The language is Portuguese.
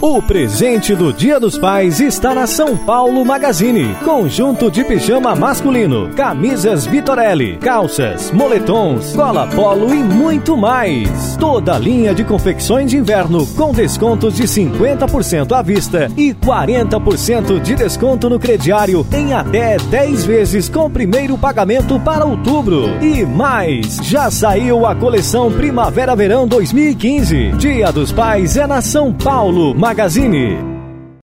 O presente do Dia dos Pais está na São Paulo Magazine. Conjunto de pijama masculino, camisas Vitorelli, calças, moletons, cola polo e muito mais. Toda linha de confecções de inverno com descontos de 50% à vista e 40% de desconto no crediário em até 10 vezes com primeiro pagamento para outubro. E mais, já saiu a coleção Primavera-Verão 2015. Dia dos Pais é na São Paulo Magazine.